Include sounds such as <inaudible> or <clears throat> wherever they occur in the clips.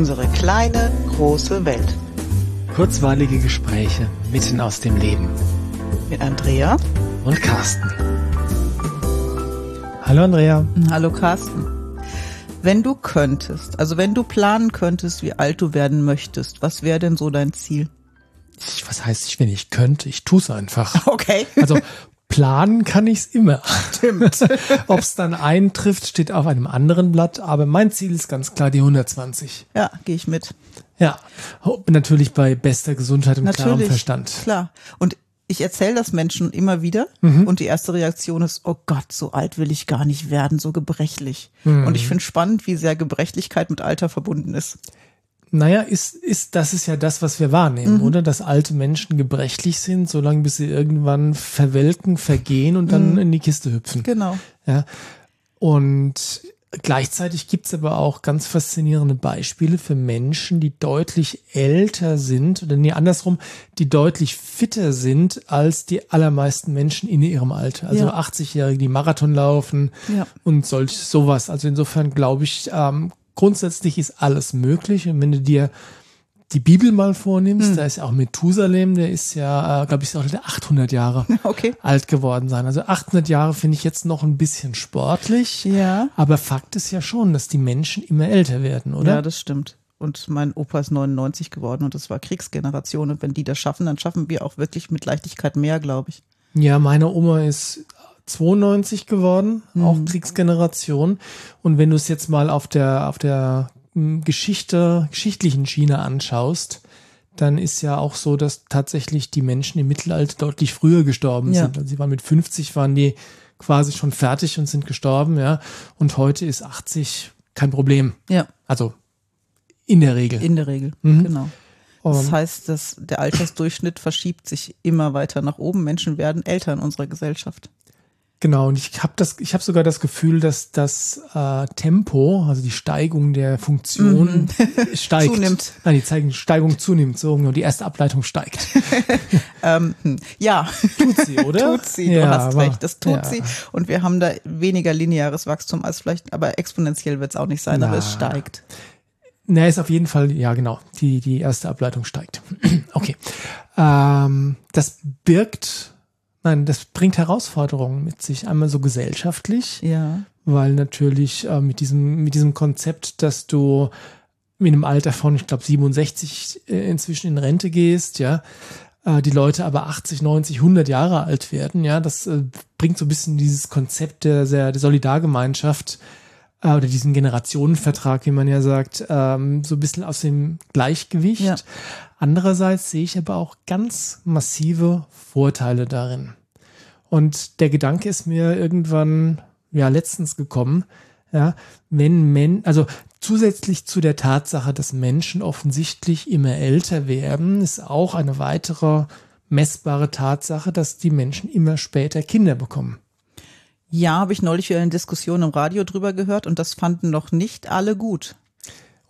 Unsere kleine, große Welt. Kurzweilige Gespräche mitten aus dem Leben. Mit Andrea und Carsten. Hallo Andrea. Hallo Carsten. Wenn du könntest, also wenn du planen könntest, wie alt du werden möchtest, was wäre denn so dein Ziel? Ich, was heißt ich, wenn ich könnte? Ich tue es einfach. <laughs> Okay. Also planen kann ich's immer. Stimmt. <laughs> Ob es dann eintrifft, steht auf einem anderen Blatt, aber mein Ziel ist ganz klar die 120. Ja, gehe ich mit. Ja, natürlich bei bester Gesundheit und natürlich, klarem Verstand. Klar. Und ich erzähle das Menschen immer wieder mhm. und die erste Reaktion ist, oh Gott, so alt will ich gar nicht werden, so gebrechlich. Mhm. Und ich finde spannend, wie sehr Gebrechlichkeit mit Alter verbunden ist. Naja, ist, ist, das ist ja das, was wir wahrnehmen, mhm. oder? Dass alte Menschen gebrechlich sind, solange bis sie irgendwann verwelken, vergehen und dann mhm. in die Kiste hüpfen. Genau. Ja. Und gleichzeitig gibt's aber auch ganz faszinierende Beispiele für Menschen, die deutlich älter sind, oder nee, andersrum, die deutlich fitter sind als die allermeisten Menschen in ihrem Alter. Also ja. 80-Jährige, die Marathon laufen ja. und solch sowas. Also insofern glaube ich, ähm, grundsätzlich ist alles möglich. Und wenn du dir die Bibel mal vornimmst, hm. da ist ja auch Methusalem, der ist ja, äh, glaube ich, auch 800 Jahre <laughs> okay. alt geworden sein. Also 800 Jahre finde ich jetzt noch ein bisschen sportlich. Ja. Aber Fakt ist ja schon, dass die Menschen immer älter werden, oder? Ja, das stimmt. Und mein Opa ist 99 geworden und das war Kriegsgeneration. Und wenn die das schaffen, dann schaffen wir auch wirklich mit Leichtigkeit mehr, glaube ich. Ja, meine Oma ist 92 geworden, mhm. auch Kriegsgeneration. Und wenn du es jetzt mal auf der, auf der hm, Geschichte, geschichtlichen Schiene anschaust, dann ist ja auch so, dass tatsächlich die Menschen im Mittelalter deutlich früher gestorben ja. sind. Also sie waren mit 50, waren die quasi schon fertig und sind gestorben, ja. Und heute ist 80 kein Problem. Ja. Also in der Regel. In der Regel, mhm. genau. Das heißt, dass der Altersdurchschnitt verschiebt sich immer weiter nach oben. Menschen werden älter in unserer Gesellschaft. Genau, und ich habe das, ich habe sogar das Gefühl, dass das äh, Tempo, also die Steigung der Funktion mhm. <laughs> steigt. Zunimmt. Nein, die Steigung zunimmt, so und die erste Ableitung steigt. <laughs> ähm, hm, ja. Tut sie, <laughs> oder? tut sie, ja, du hast aber, recht, das tut ja. sie. Und wir haben da weniger lineares Wachstum als vielleicht, aber exponentiell wird es auch nicht sein, Na. aber es steigt. Na, ist auf jeden Fall, ja genau, die, die erste Ableitung steigt. <clears throat> okay. Ähm, das birgt Nein, das bringt Herausforderungen mit sich. Einmal so gesellschaftlich, ja. weil natürlich äh, mit diesem mit diesem Konzept, dass du in einem Alter von, ich glaube 67 äh, inzwischen in Rente gehst, ja, äh, die Leute aber 80, 90, 100 Jahre alt werden, ja, das äh, bringt so ein bisschen dieses Konzept der, der, der Solidargemeinschaft äh, oder diesen Generationenvertrag, wie man ja sagt, ähm, so ein bisschen aus dem Gleichgewicht. Ja. Andererseits sehe ich aber auch ganz massive Vorteile darin. Und der Gedanke ist mir irgendwann, ja, letztens gekommen, ja, wenn Men, also zusätzlich zu der Tatsache, dass Menschen offensichtlich immer älter werden, ist auch eine weitere messbare Tatsache, dass die Menschen immer später Kinder bekommen. Ja, habe ich neulich wieder eine Diskussion im Radio drüber gehört und das fanden noch nicht alle gut.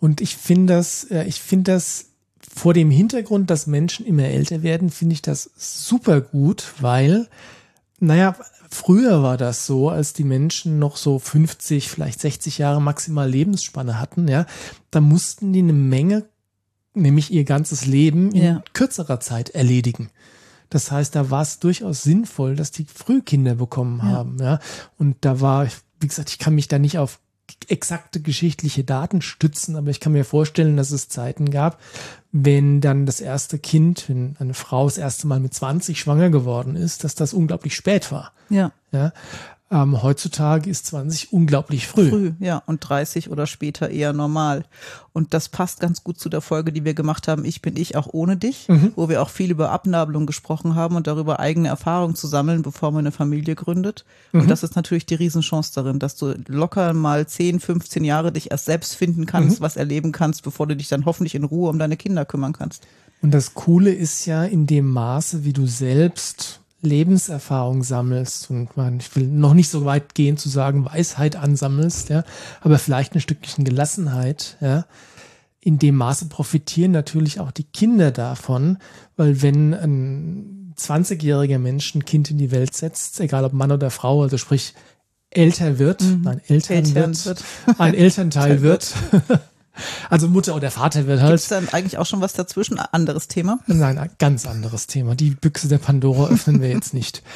Und ich finde das, ich finde das vor dem Hintergrund, dass Menschen immer älter werden, finde ich das super gut, weil, naja, früher war das so, als die Menschen noch so 50, vielleicht 60 Jahre maximal Lebensspanne hatten, ja, da mussten die eine Menge, nämlich ihr ganzes Leben in ja. kürzerer Zeit erledigen. Das heißt, da war es durchaus sinnvoll, dass die früh Kinder bekommen ja. haben, ja. Und da war, wie gesagt, ich kann mich da nicht auf exakte geschichtliche Daten stützen, aber ich kann mir vorstellen, dass es Zeiten gab, wenn dann das erste Kind, wenn eine Frau das erste Mal mit 20 schwanger geworden ist, dass das unglaublich spät war. Ja. Ja. Ähm, heutzutage ist 20 unglaublich früh. Früh, ja, und 30 oder später eher normal. Und das passt ganz gut zu der Folge, die wir gemacht haben, Ich bin ich auch ohne dich, mhm. wo wir auch viel über Abnabelung gesprochen haben und darüber eigene Erfahrungen zu sammeln, bevor man eine Familie gründet. Mhm. Und das ist natürlich die Riesenchance darin, dass du locker mal 10, 15 Jahre dich erst selbst finden kannst, mhm. was erleben kannst, bevor du dich dann hoffentlich in Ruhe um deine Kinder kümmern kannst. Und das Coole ist ja in dem Maße, wie du selbst Lebenserfahrung sammelst und man, ich will noch nicht so weit gehen zu sagen, Weisheit ansammelst, ja, aber vielleicht ein Stückchen Gelassenheit, ja. In dem Maße profitieren natürlich auch die Kinder davon, weil wenn ein 20-jähriger Mensch ein Kind in die Welt setzt, egal ob Mann oder Frau, also sprich älter wird, mhm. nein, Eltern, Eltern wird, wird, ein <laughs> Elternteil wird, Also Mutter oder Vater wird halt. Gibt dann eigentlich auch schon was dazwischen? Anderes Thema? Nein, ein ganz anderes Thema. Die Büchse der Pandora öffnen wir jetzt nicht. <laughs>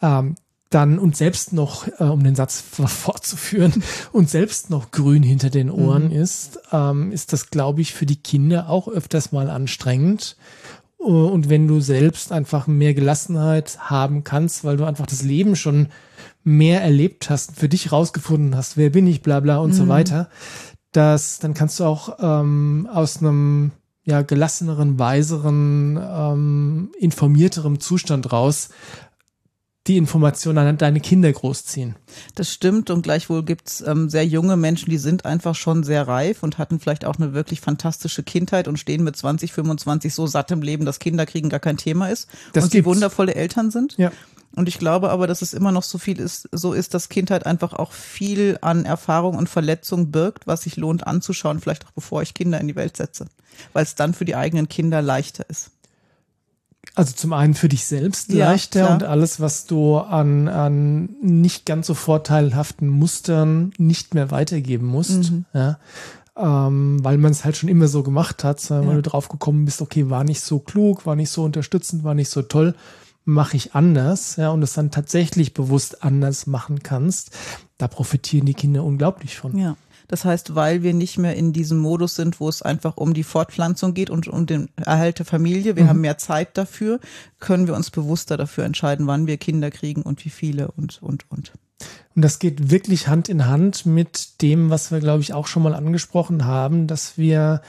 Ähm, dann und selbst noch, äh, um den Satz fortzuführen, <laughs> und selbst noch grün hinter den Ohren mhm. ist, ähm, ist das, glaube ich, für die Kinder auch öfters mal anstrengend. Und wenn du selbst einfach mehr Gelassenheit haben kannst, weil du einfach das Leben schon mehr erlebt hast, für dich rausgefunden hast, wer bin ich, bla bla und mhm. so weiter, dass dann kannst du auch ähm, aus einem ja gelasseneren, weiseren, ähm, informierterem Zustand raus die Informationen an deine Kinder großziehen. Das stimmt und gleichwohl gibt's ähm, sehr junge Menschen, die sind einfach schon sehr reif und hatten vielleicht auch eine wirklich fantastische Kindheit und stehen mit 20, 25 so satt im Leben, dass Kinder kriegen gar kein Thema ist das und die wundervolle Eltern sind. Ja. Und ich glaube aber, dass es immer noch so viel ist, so ist, dass Kindheit einfach auch viel an Erfahrung und Verletzung birgt, was sich lohnt anzuschauen, vielleicht auch bevor ich Kinder in die Welt setze, weil es dann für die eigenen Kinder leichter ist. Also zum einen für dich selbst ja, leichter klar. und alles, was du an, an nicht ganz so vorteilhaften Mustern nicht mehr weitergeben musst. Mhm. Ja. Ähm, weil man es halt schon immer so gemacht hat, weil ja. du drauf gekommen bist, okay, war nicht so klug, war nicht so unterstützend, war nicht so toll, mache ich anders, ja, und es dann tatsächlich bewusst anders machen kannst, da profitieren die Kinder unglaublich von. Ja. Das heißt, weil wir nicht mehr in diesem Modus sind, wo es einfach um die Fortpflanzung geht und um den Erhalt der Familie, wir mhm. haben mehr Zeit dafür, können wir uns bewusster dafür entscheiden, wann wir Kinder kriegen und wie viele und, und, und. Und das geht wirklich Hand in Hand mit dem, was wir, glaube ich, auch schon mal angesprochen haben, dass wir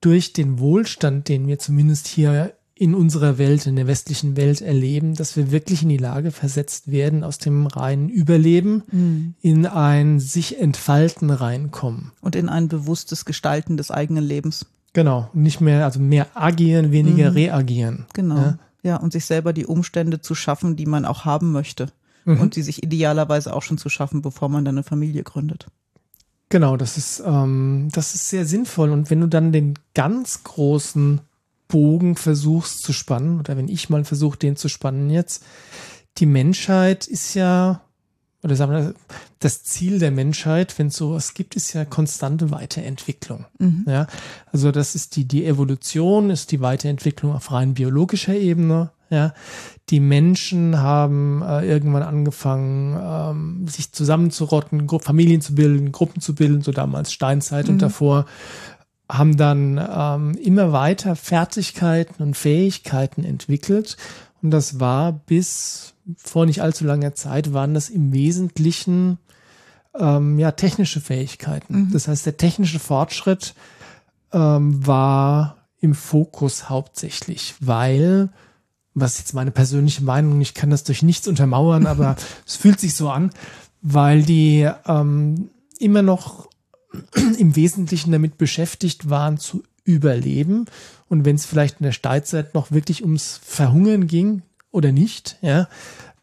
durch den Wohlstand, den wir zumindest hier in unserer Welt, in der westlichen Welt erleben, dass wir wirklich in die Lage versetzt werden, aus dem reinen Überleben mhm. in ein sich entfalten reinkommen. Und in ein bewusstes Gestalten des eigenen Lebens. Genau. Nicht mehr, also mehr agieren, weniger mhm. reagieren. Genau. Ja? ja, und sich selber die Umstände zu schaffen, die man auch haben möchte. Mhm. Und die sich idealerweise auch schon zu schaffen, bevor man dann eine Familie gründet. Genau, das ist, ähm, das ist sehr sinnvoll. Und wenn du dann den ganz großen Bogen versuchst zu spannen, oder wenn ich mal versuche, den zu spannen jetzt, die Menschheit ist ja, oder sagen wir, das Ziel der Menschheit, wenn es sowas gibt, ist ja konstante Weiterentwicklung. Mhm. Ja, also das ist die, die Evolution, ist die Weiterentwicklung auf rein biologischer Ebene. Ja, die Menschen haben äh, irgendwann angefangen, ähm, sich zusammenzurotten, Familien zu bilden, Gruppen zu bilden, so damals Steinzeit mhm. und davor haben dann ähm, immer weiter Fertigkeiten und Fähigkeiten entwickelt. Und das war bis vor nicht allzu langer Zeit, waren das im Wesentlichen ähm, ja technische Fähigkeiten. Mhm. Das heißt, der technische Fortschritt ähm, war im Fokus hauptsächlich, weil, was jetzt meine persönliche Meinung, ich kann das durch nichts untermauern, aber <laughs> es fühlt sich so an, weil die ähm, immer noch im Wesentlichen damit beschäftigt waren zu überleben. Und wenn es vielleicht in der Steinzeit noch wirklich ums Verhungern ging oder nicht, ja,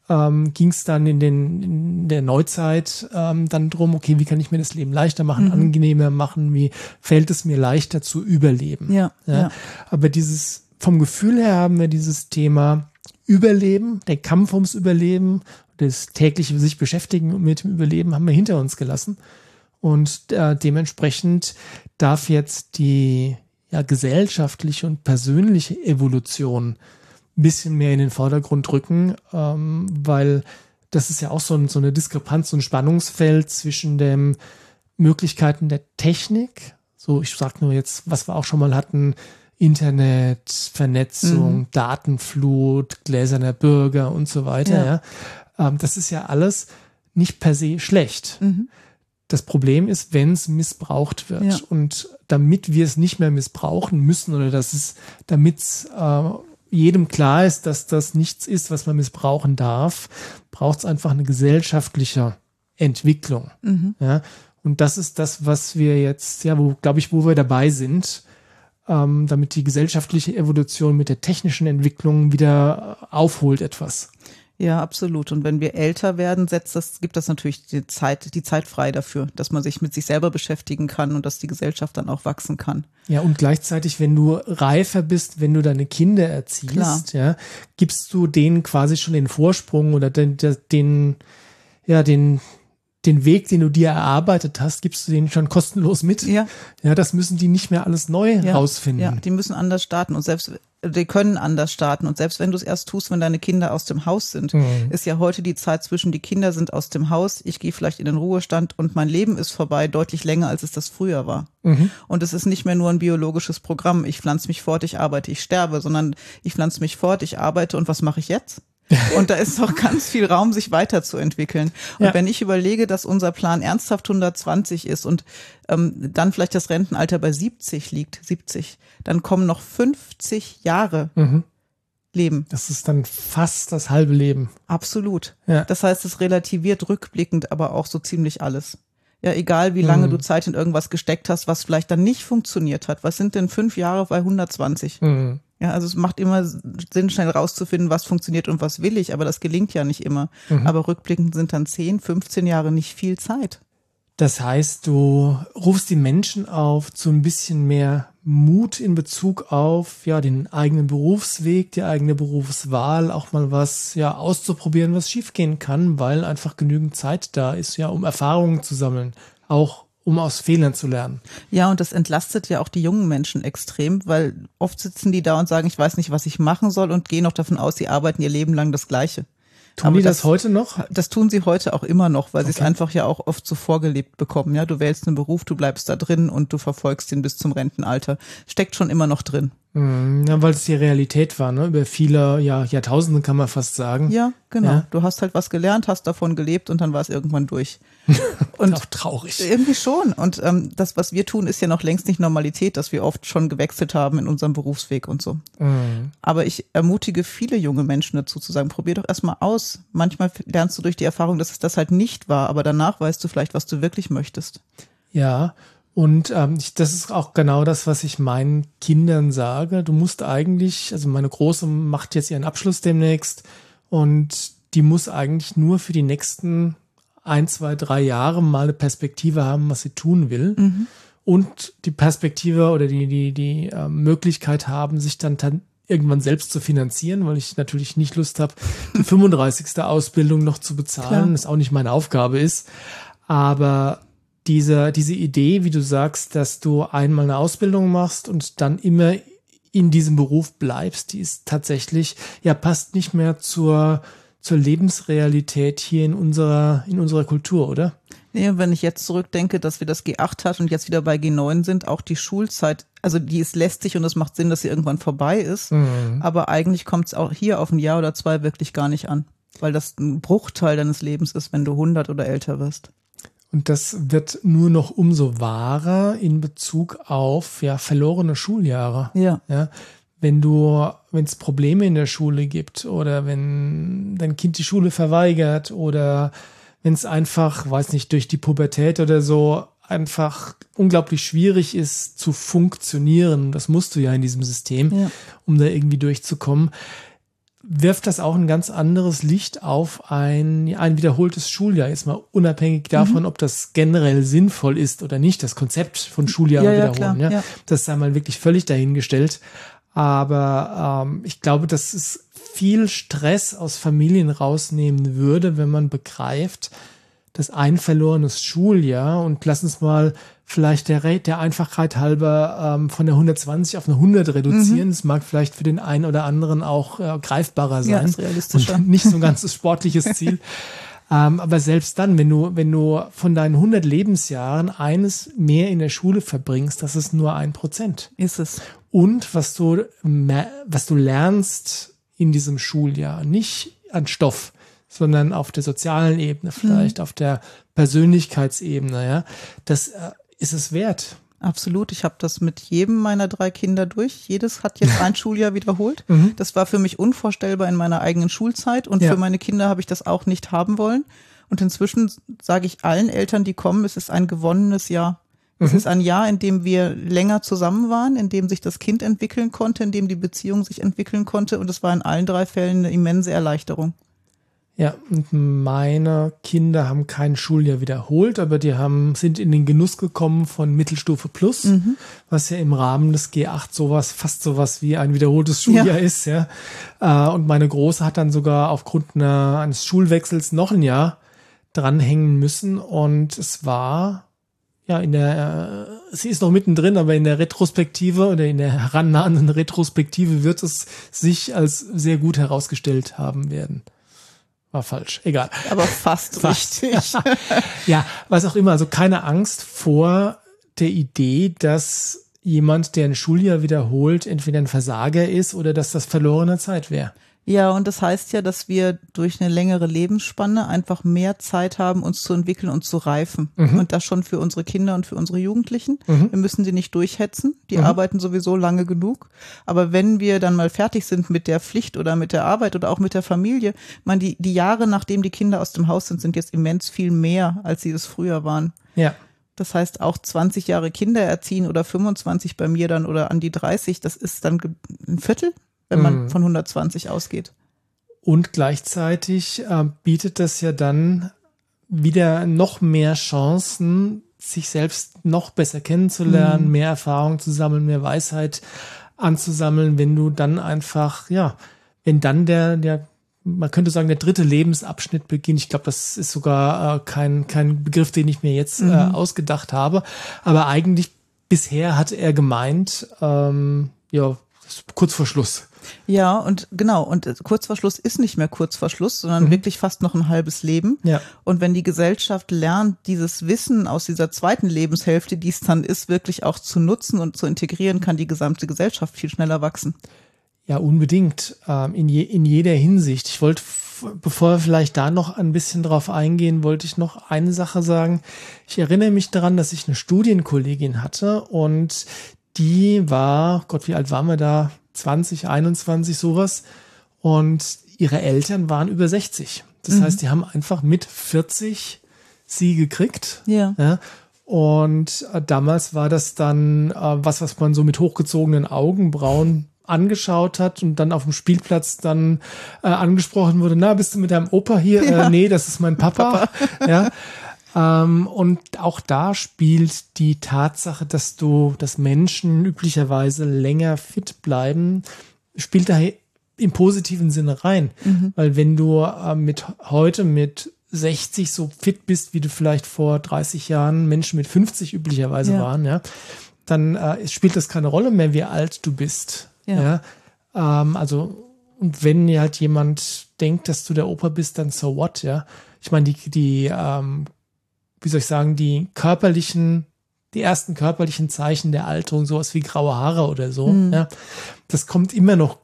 ähm, ging es dann in, den, in der Neuzeit ähm, dann drum, okay, wie kann ich mir das Leben leichter machen, mhm. angenehmer machen, wie fällt es mir leichter zu überleben. Ja, ja. ja. Aber dieses, vom Gefühl her haben wir dieses Thema Überleben, der Kampf ums Überleben, das tägliche sich beschäftigen mit dem Überleben haben wir hinter uns gelassen. Und äh, dementsprechend darf jetzt die ja, gesellschaftliche und persönliche Evolution ein bisschen mehr in den Vordergrund rücken, ähm, weil das ist ja auch so, ein, so eine Diskrepanz, so ein Spannungsfeld zwischen den Möglichkeiten der Technik, so ich sag nur jetzt, was wir auch schon mal hatten, Internet, Vernetzung, mhm. Datenflut, gläserner Bürger und so weiter. Ja. ja. Ähm, das ist ja alles nicht per se schlecht. Mhm. Das Problem ist, wenn es missbraucht wird. Ja. Und damit wir es nicht mehr missbrauchen müssen oder dass es, damit es äh, jedem klar ist, dass das nichts ist, was man missbrauchen darf, braucht es einfach eine gesellschaftliche Entwicklung. Mhm. Ja? Und das ist das, was wir jetzt, ja, wo, glaube ich, wo wir dabei sind, ähm, damit die gesellschaftliche Evolution mit der technischen Entwicklung wieder aufholt etwas. Ja, absolut. Und wenn wir älter werden, setzt das, gibt das natürlich die Zeit, die Zeit frei dafür, dass man sich mit sich selber beschäftigen kann und dass die Gesellschaft dann auch wachsen kann. Ja, und gleichzeitig, wenn du reifer bist, wenn du deine Kinder erziehst, Klar. ja, gibst du denen quasi schon den Vorsprung oder den, den ja, den, den Weg, den du dir erarbeitet hast, gibst du denen schon kostenlos mit. Ja. Ja, das müssen die nicht mehr alles neu ja. rausfinden. Ja, die müssen anders starten und selbst die können anders starten und selbst wenn du es erst tust, wenn deine Kinder aus dem Haus sind, mhm. ist ja heute die Zeit zwischen die Kinder sind aus dem Haus, ich gehe vielleicht in den Ruhestand und mein Leben ist vorbei, deutlich länger als es das früher war. Mhm. Und es ist nicht mehr nur ein biologisches Programm, ich pflanze mich fort, ich arbeite, ich sterbe, sondern ich pflanze mich fort, ich arbeite und was mache ich jetzt? <laughs> Und da ist noch ganz viel Raum, sich weiterzuentwickeln. Und ja. wenn ich überlege, dass unser Plan ernsthaft 120 ist und ähm, dann vielleicht das Rentenalter bei 70 liegt, 70, dann kommen noch 50 Jahre mhm. Leben. Das ist dann fast das halbe Leben. Absolut. Ja. Das heißt, es relativiert rückblickend aber auch so ziemlich alles. Ja, egal wie lange mhm. du Zeit in irgendwas gesteckt hast, was vielleicht dann nicht funktioniert hat. Was sind denn fünf Jahre bei 120? Mhm. Ja, also es macht immer Sinn, schnell rauszufinden, was funktioniert und was will ich, aber das gelingt ja nicht immer. Mhm. Aber rückblickend sind dann 10, 15 Jahre nicht viel Zeit. Das heißt, du rufst die Menschen auf zu ein bisschen mehr Mut in Bezug auf ja den eigenen Berufsweg, die eigene Berufswahl, auch mal was ja auszuprobieren, was schiefgehen kann, weil einfach genügend Zeit da ist, ja, um Erfahrungen zu sammeln, auch um aus Fehlern zu lernen. Ja, und das entlastet ja auch die jungen Menschen extrem, weil oft sitzen die da und sagen, ich weiß nicht, was ich machen soll und gehen auch davon aus, sie arbeiten ihr Leben lang das Gleiche. Tun Aber die das, das, heute noch? Das tun sie heute auch immer noch, weil okay. sie es einfach ja auch oft so vorgelebt bekommen. Ja, du wählst einen Beruf, du bleibst da drin und du verfolgst ihn bis zum Rentenalter. Steckt schon immer noch drin. Mhm, ja, weil es die Realität war, ne? Über viele ja, Jahrtausende kann man fast sagen. Ja, genau. Ja. Du hast halt was gelernt, hast davon gelebt und dann war es irgendwann durch. <laughs> Und auch traurig. Irgendwie schon. Und ähm, das, was wir tun, ist ja noch längst nicht Normalität, dass wir oft schon gewechselt haben in unserem Berufsweg und so. Mhm. Aber ich ermutige viele junge Menschen dazu zu sagen, probier doch erstmal aus. Manchmal lernst du durch die Erfahrung, dass es das halt nicht war, aber danach weißt du vielleicht, was du wirklich möchtest. Ja, und ähm, ich, das ist auch genau das, was ich meinen Kindern sage. Du musst eigentlich, also meine Große macht jetzt ihren Abschluss demnächst und die muss eigentlich nur für die nächsten ein, zwei, drei Jahre mal eine Perspektive haben, was sie tun will. Mhm. Und die Perspektive oder die, die, die äh, Möglichkeit haben, sich dann, irgendwann selbst zu finanzieren, weil ich natürlich nicht Lust habe, die 35. Ausbildung noch zu bezahlen, Klar. das auch nicht meine Aufgabe ist. Aber diese, diese Idee, wie du sagst, dass du einmal eine Ausbildung machst und dann immer in diesem Beruf bleibst, die ist tatsächlich, ja, passt nicht mehr zur, zur Lebensrealität hier in unserer, in unserer Kultur, oder? Nee, wenn ich jetzt zurückdenke, dass wir das G8 hatten und jetzt wieder bei G9 sind, auch die Schulzeit, also die ist lästig und es macht Sinn, dass sie irgendwann vorbei ist. Mhm. Aber eigentlich kommt es auch hier auf ein Jahr oder zwei wirklich gar nicht an, weil das ein Bruchteil deines Lebens ist, wenn du 100 oder älter wirst. Und das wird nur noch umso wahrer in Bezug auf ja verlorene Schuljahre. Ja. ja wenn du, wenn es Probleme in der Schule gibt oder wenn dein Kind die Schule verweigert oder wenn es einfach, weiß nicht, durch die Pubertät oder so einfach unglaublich schwierig ist zu funktionieren. Das musst du ja in diesem System, ja. um da irgendwie durchzukommen wirft das auch ein ganz anderes Licht auf ein, ein wiederholtes Schuljahr. Jetzt mal unabhängig davon, mhm. ob das generell sinnvoll ist oder nicht, das Konzept von Schuljahren ja, wiederholen. Ja, ja, Das sei mal wirklich völlig dahingestellt. Aber ähm, ich glaube, dass es viel Stress aus Familien rausnehmen würde, wenn man begreift, dass ein verlorenes Schuljahr und lass uns mal vielleicht der, der Einfachheit halber ähm, von der 120 auf eine 100 reduzieren. Mhm. Das mag vielleicht für den einen oder anderen auch äh, greifbarer sein. Ja, ist realistischer. Und nicht so ein ganz sportliches Ziel. <laughs> Ähm, aber selbst dann, wenn du, wenn du von deinen 100 Lebensjahren eines mehr in der Schule verbringst, das ist nur ein Prozent. Ist es. Und was du, was du lernst in diesem Schuljahr, nicht an Stoff, sondern auf der sozialen Ebene, vielleicht mhm. auf der Persönlichkeitsebene, ja, das äh, ist es wert. Absolut. Ich habe das mit jedem meiner drei Kinder durch. Jedes hat jetzt ein <laughs> Schuljahr wiederholt. Mhm. Das war für mich unvorstellbar in meiner eigenen Schulzeit und ja. für meine Kinder habe ich das auch nicht haben wollen. Und inzwischen sage ich allen Eltern, die kommen, es ist ein gewonnenes Jahr. Es mhm. ist ein Jahr, in dem wir länger zusammen waren, in dem sich das Kind entwickeln konnte, in dem die Beziehung sich entwickeln konnte. Und es war in allen drei Fällen eine immense Erleichterung. Ja, und meine Kinder haben kein Schuljahr wiederholt, aber die haben, sind in den Genuss gekommen von Mittelstufe Plus, mhm. was ja im Rahmen des G8 sowas, fast sowas wie ein wiederholtes Schuljahr ja. ist, ja. Äh, und meine Große hat dann sogar aufgrund einer, eines Schulwechsels noch ein Jahr dranhängen müssen. Und es war ja in der, äh, sie ist noch mittendrin, aber in der Retrospektive oder in der herannahenden Retrospektive wird es sich als sehr gut herausgestellt haben werden. War falsch, egal. Aber fast, <laughs> fast. richtig. <laughs> ja, was auch immer. Also keine Angst vor der Idee, dass jemand, der ein Schuljahr wiederholt, entweder ein Versager ist oder dass das verlorene Zeit wäre. Ja, und das heißt ja, dass wir durch eine längere Lebensspanne einfach mehr Zeit haben, uns zu entwickeln und zu reifen. Mhm. Und das schon für unsere Kinder und für unsere Jugendlichen. Mhm. Wir müssen sie nicht durchhetzen. Die mhm. arbeiten sowieso lange genug. Aber wenn wir dann mal fertig sind mit der Pflicht oder mit der Arbeit oder auch mit der Familie, man die, die Jahre, nachdem die Kinder aus dem Haus sind, sind jetzt immens viel mehr, als sie es früher waren. Ja. Das heißt, auch 20 Jahre Kinder erziehen oder 25 bei mir dann oder an die 30, das ist dann ein Viertel wenn man mhm. von 120 ausgeht. Und gleichzeitig äh, bietet das ja dann wieder noch mehr Chancen, sich selbst noch besser kennenzulernen, mhm. mehr Erfahrung zu sammeln, mehr Weisheit anzusammeln, wenn du dann einfach, ja, wenn dann der, der, man könnte sagen, der dritte Lebensabschnitt beginnt. Ich glaube, das ist sogar äh, kein, kein Begriff, den ich mir jetzt äh, mhm. äh, ausgedacht habe. Aber eigentlich bisher hat er gemeint, ähm, ja, kurz vor Schluss. Ja, und genau, und kurz vor Schluss ist nicht mehr kurz vor Schluss, sondern mhm. wirklich fast noch ein halbes Leben. Ja. Und wenn die Gesellschaft lernt, dieses Wissen aus dieser zweiten Lebenshälfte, die es dann ist, wirklich auch zu nutzen und zu integrieren, kann die gesamte Gesellschaft viel schneller wachsen. Ja, unbedingt. Ähm, in, je, in jeder Hinsicht. Ich wollte, bevor wir vielleicht da noch ein bisschen drauf eingehen, wollte ich noch eine Sache sagen. Ich erinnere mich daran, dass ich eine Studienkollegin hatte und die war, Gott, wie alt waren wir da? 20, 21, sowas. Und ihre Eltern waren über 60. Das mhm. heißt, die haben einfach mit 40 sie gekriegt. Ja. ja. Und äh, damals war das dann äh, was, was man so mit hochgezogenen Augenbrauen angeschaut hat und dann auf dem Spielplatz dann äh, angesprochen wurde, na, bist du mit deinem Opa hier? Äh, ja. Äh, nee, das ist mein Papa. Papa. ja. Ähm, und auch da spielt die Tatsache, dass du, dass Menschen üblicherweise länger fit bleiben, spielt da im positiven Sinne rein. Mhm. Weil wenn du äh, mit heute mit 60 so fit bist, wie du vielleicht vor 30 Jahren Menschen mit 50 üblicherweise ja. waren, ja, dann äh, spielt das keine Rolle mehr, wie alt du bist. Ja. ja? Ähm, also, und wenn halt jemand denkt, dass du der Opa bist, dann so what, ja. Ich meine, die, die ähm, wie soll ich sagen, die körperlichen, die ersten körperlichen Zeichen der Alterung, sowas wie graue Haare oder so, mhm. ja, das kommt immer noch,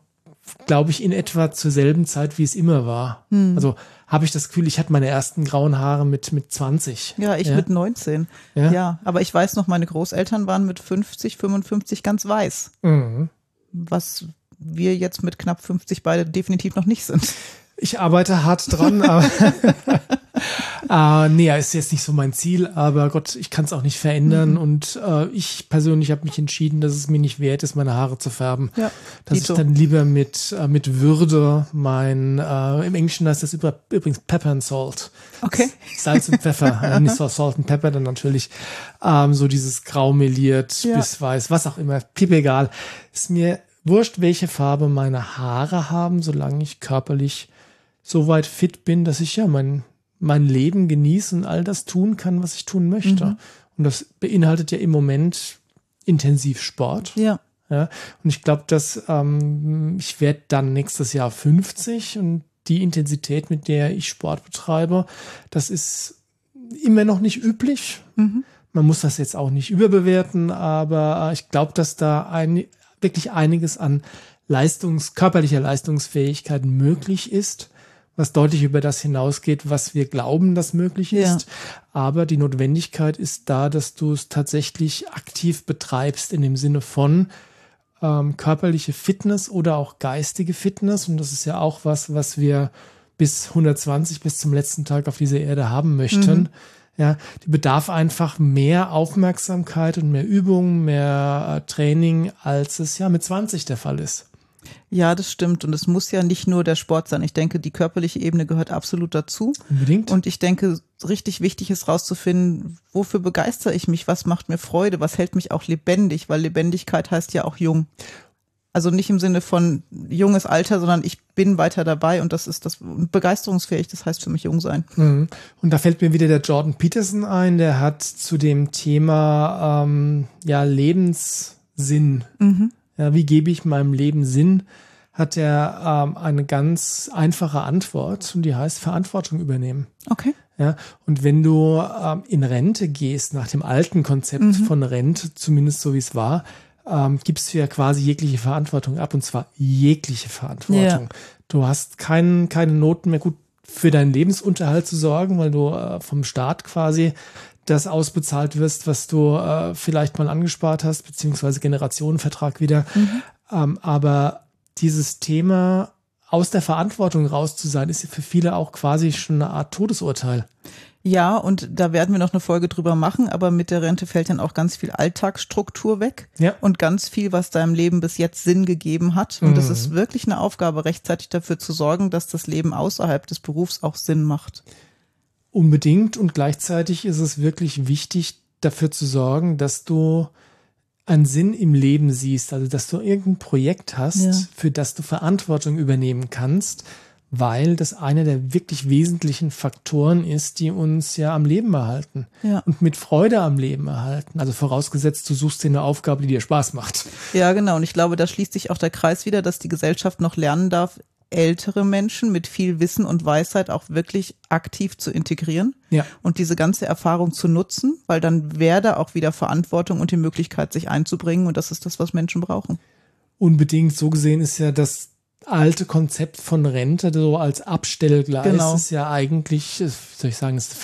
glaube ich, in etwa zur selben Zeit, wie es immer war. Mhm. Also habe ich das Gefühl, ich hatte meine ersten grauen Haare mit, mit 20. Ja, ich ja. mit 19. Ja? ja? aber ich weiß noch, meine Großeltern waren mit 50, 55 ganz weiß. Mhm. Was wir jetzt mit knapp 50 beide definitiv noch nicht sind. Ich arbeite hart dran, aber <laughs> äh, nee, ist jetzt nicht so mein Ziel, aber Gott, ich kann es auch nicht verändern mhm. und äh, ich persönlich habe mich entschieden, dass es mir nicht wert ist, meine Haare zu färben. Ja, dass ich dann lieber mit, äh, mit Würde mein, äh, im Englischen heißt das übrigens Pepper and Salt. Okay. Salz und Pfeffer, <laughs> äh, nicht so Salt and Pepper, dann natürlich ähm, so dieses grau meliert ja. bis weiß, was auch immer, piep egal. Ist mir wurscht, welche Farbe meine Haare haben, solange ich körperlich so weit fit bin, dass ich ja mein, mein Leben genieße und all das tun kann, was ich tun möchte. Mhm. Und das beinhaltet ja im Moment intensiv Sport. Ja. ja und ich glaube, dass ähm, ich werde dann nächstes Jahr 50 und die Intensität, mit der ich Sport betreibe, das ist immer noch nicht üblich. Mhm. Man muss das jetzt auch nicht überbewerten, aber äh, ich glaube, dass da ein, wirklich einiges an Leistungs, körperlicher Leistungsfähigkeit möglich ist was deutlich über das hinausgeht, was wir glauben, das möglich ist. Ja. Aber die Notwendigkeit ist da, dass du es tatsächlich aktiv betreibst in dem Sinne von ähm, körperliche Fitness oder auch geistige Fitness. Und das ist ja auch was, was wir bis 120, bis zum letzten Tag auf dieser Erde haben möchten. Mhm. Ja, die bedarf einfach mehr Aufmerksamkeit und mehr Übung, mehr äh, Training, als es ja mit 20 der Fall ist. Ja, das stimmt. Und es muss ja nicht nur der Sport sein. Ich denke, die körperliche Ebene gehört absolut dazu. Unbedingt. Und ich denke, richtig wichtig ist rauszufinden, wofür begeistere ich mich, was macht mir Freude, was hält mich auch lebendig, weil Lebendigkeit heißt ja auch jung. Also nicht im Sinne von junges Alter, sondern ich bin weiter dabei und das ist das begeisterungsfähig, das heißt für mich jung sein. Mhm. Und da fällt mir wieder der Jordan Peterson ein, der hat zu dem Thema ähm, ja Lebenssinn, mhm. Ja, wie gebe ich meinem Leben Sinn, hat er ähm, eine ganz einfache Antwort und die heißt Verantwortung übernehmen. Okay. Ja, und wenn du ähm, in Rente gehst, nach dem alten Konzept mhm. von Rente, zumindest so wie es war, ähm, gibst du ja quasi jegliche Verantwortung ab und zwar jegliche Verantwortung. Ja. Du hast kein, keine Noten mehr gut für deinen Lebensunterhalt zu sorgen, weil du äh, vom Staat quasi das ausbezahlt wirst, was du äh, vielleicht mal angespart hast, beziehungsweise Generationenvertrag wieder. Mhm. Ähm, aber dieses Thema aus der Verantwortung raus zu sein, ist für viele auch quasi schon eine Art Todesurteil. Ja, und da werden wir noch eine Folge drüber machen, aber mit der Rente fällt dann auch ganz viel Alltagsstruktur weg ja. und ganz viel, was deinem Leben bis jetzt Sinn gegeben hat. Und es mhm. ist wirklich eine Aufgabe, rechtzeitig dafür zu sorgen, dass das Leben außerhalb des Berufs auch Sinn macht. Unbedingt und gleichzeitig ist es wirklich wichtig, dafür zu sorgen, dass du einen Sinn im Leben siehst, also dass du irgendein Projekt hast, ja. für das du Verantwortung übernehmen kannst weil das einer der wirklich wesentlichen Faktoren ist, die uns ja am Leben erhalten ja. und mit Freude am Leben erhalten. Also vorausgesetzt, du suchst dir eine Aufgabe, die dir Spaß macht. Ja, genau. Und ich glaube, da schließt sich auch der Kreis wieder, dass die Gesellschaft noch lernen darf, ältere Menschen mit viel Wissen und Weisheit auch wirklich aktiv zu integrieren ja. und diese ganze Erfahrung zu nutzen, weil dann wäre da auch wieder Verantwortung und die Möglichkeit, sich einzubringen. Und das ist das, was Menschen brauchen. Unbedingt. So gesehen ist ja das alte Konzept von Rente so als Abstellgleis genau. ist ja eigentlich, soll ich sagen, ist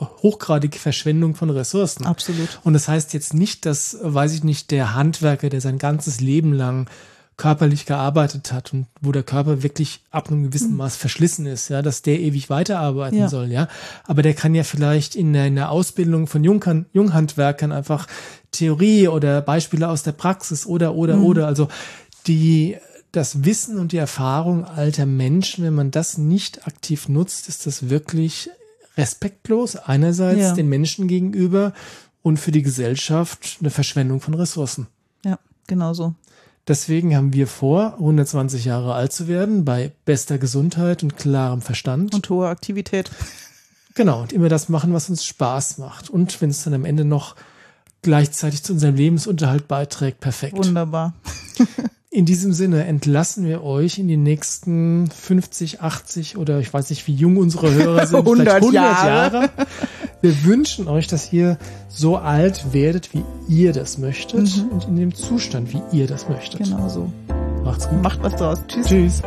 hochgradige Verschwendung von Ressourcen. Absolut. Und das heißt jetzt nicht, dass, weiß ich nicht, der Handwerker, der sein ganzes Leben lang körperlich gearbeitet hat und wo der Körper wirklich ab einem gewissen mhm. Maß verschlissen ist, ja, dass der ewig weiterarbeiten ja. soll, ja. Aber der kann ja vielleicht in der, in der Ausbildung von Junghan Junghandwerkern einfach Theorie oder Beispiele aus der Praxis oder, oder, mhm. oder, also die das Wissen und die Erfahrung alter Menschen, wenn man das nicht aktiv nutzt, ist das wirklich respektlos einerseits ja. den Menschen gegenüber und für die Gesellschaft eine Verschwendung von Ressourcen. Ja, genau so. Deswegen haben wir vor, 120 Jahre alt zu werden, bei bester Gesundheit und klarem Verstand. Und hoher Aktivität. <laughs> Genau, und immer das machen, was uns Spaß macht. Und wenn es dann am Ende noch gleichzeitig zu unserem Lebensunterhalt beiträgt, perfekt. Wunderbar. <laughs> In diesem Sinne entlassen wir euch in die nächsten 50, 80 oder ich weiß nicht, wie jung unsere Hörer <laughs> sind, 100 vielleicht 100 Jahre. Jahre. Wir wünschen euch, dass ihr so alt werdet, wie ihr das möchtet mhm. und in dem Zustand, wie ihr das möchtet. Genau so. Macht's gut. Macht was draus. Tschüss. Tschüss.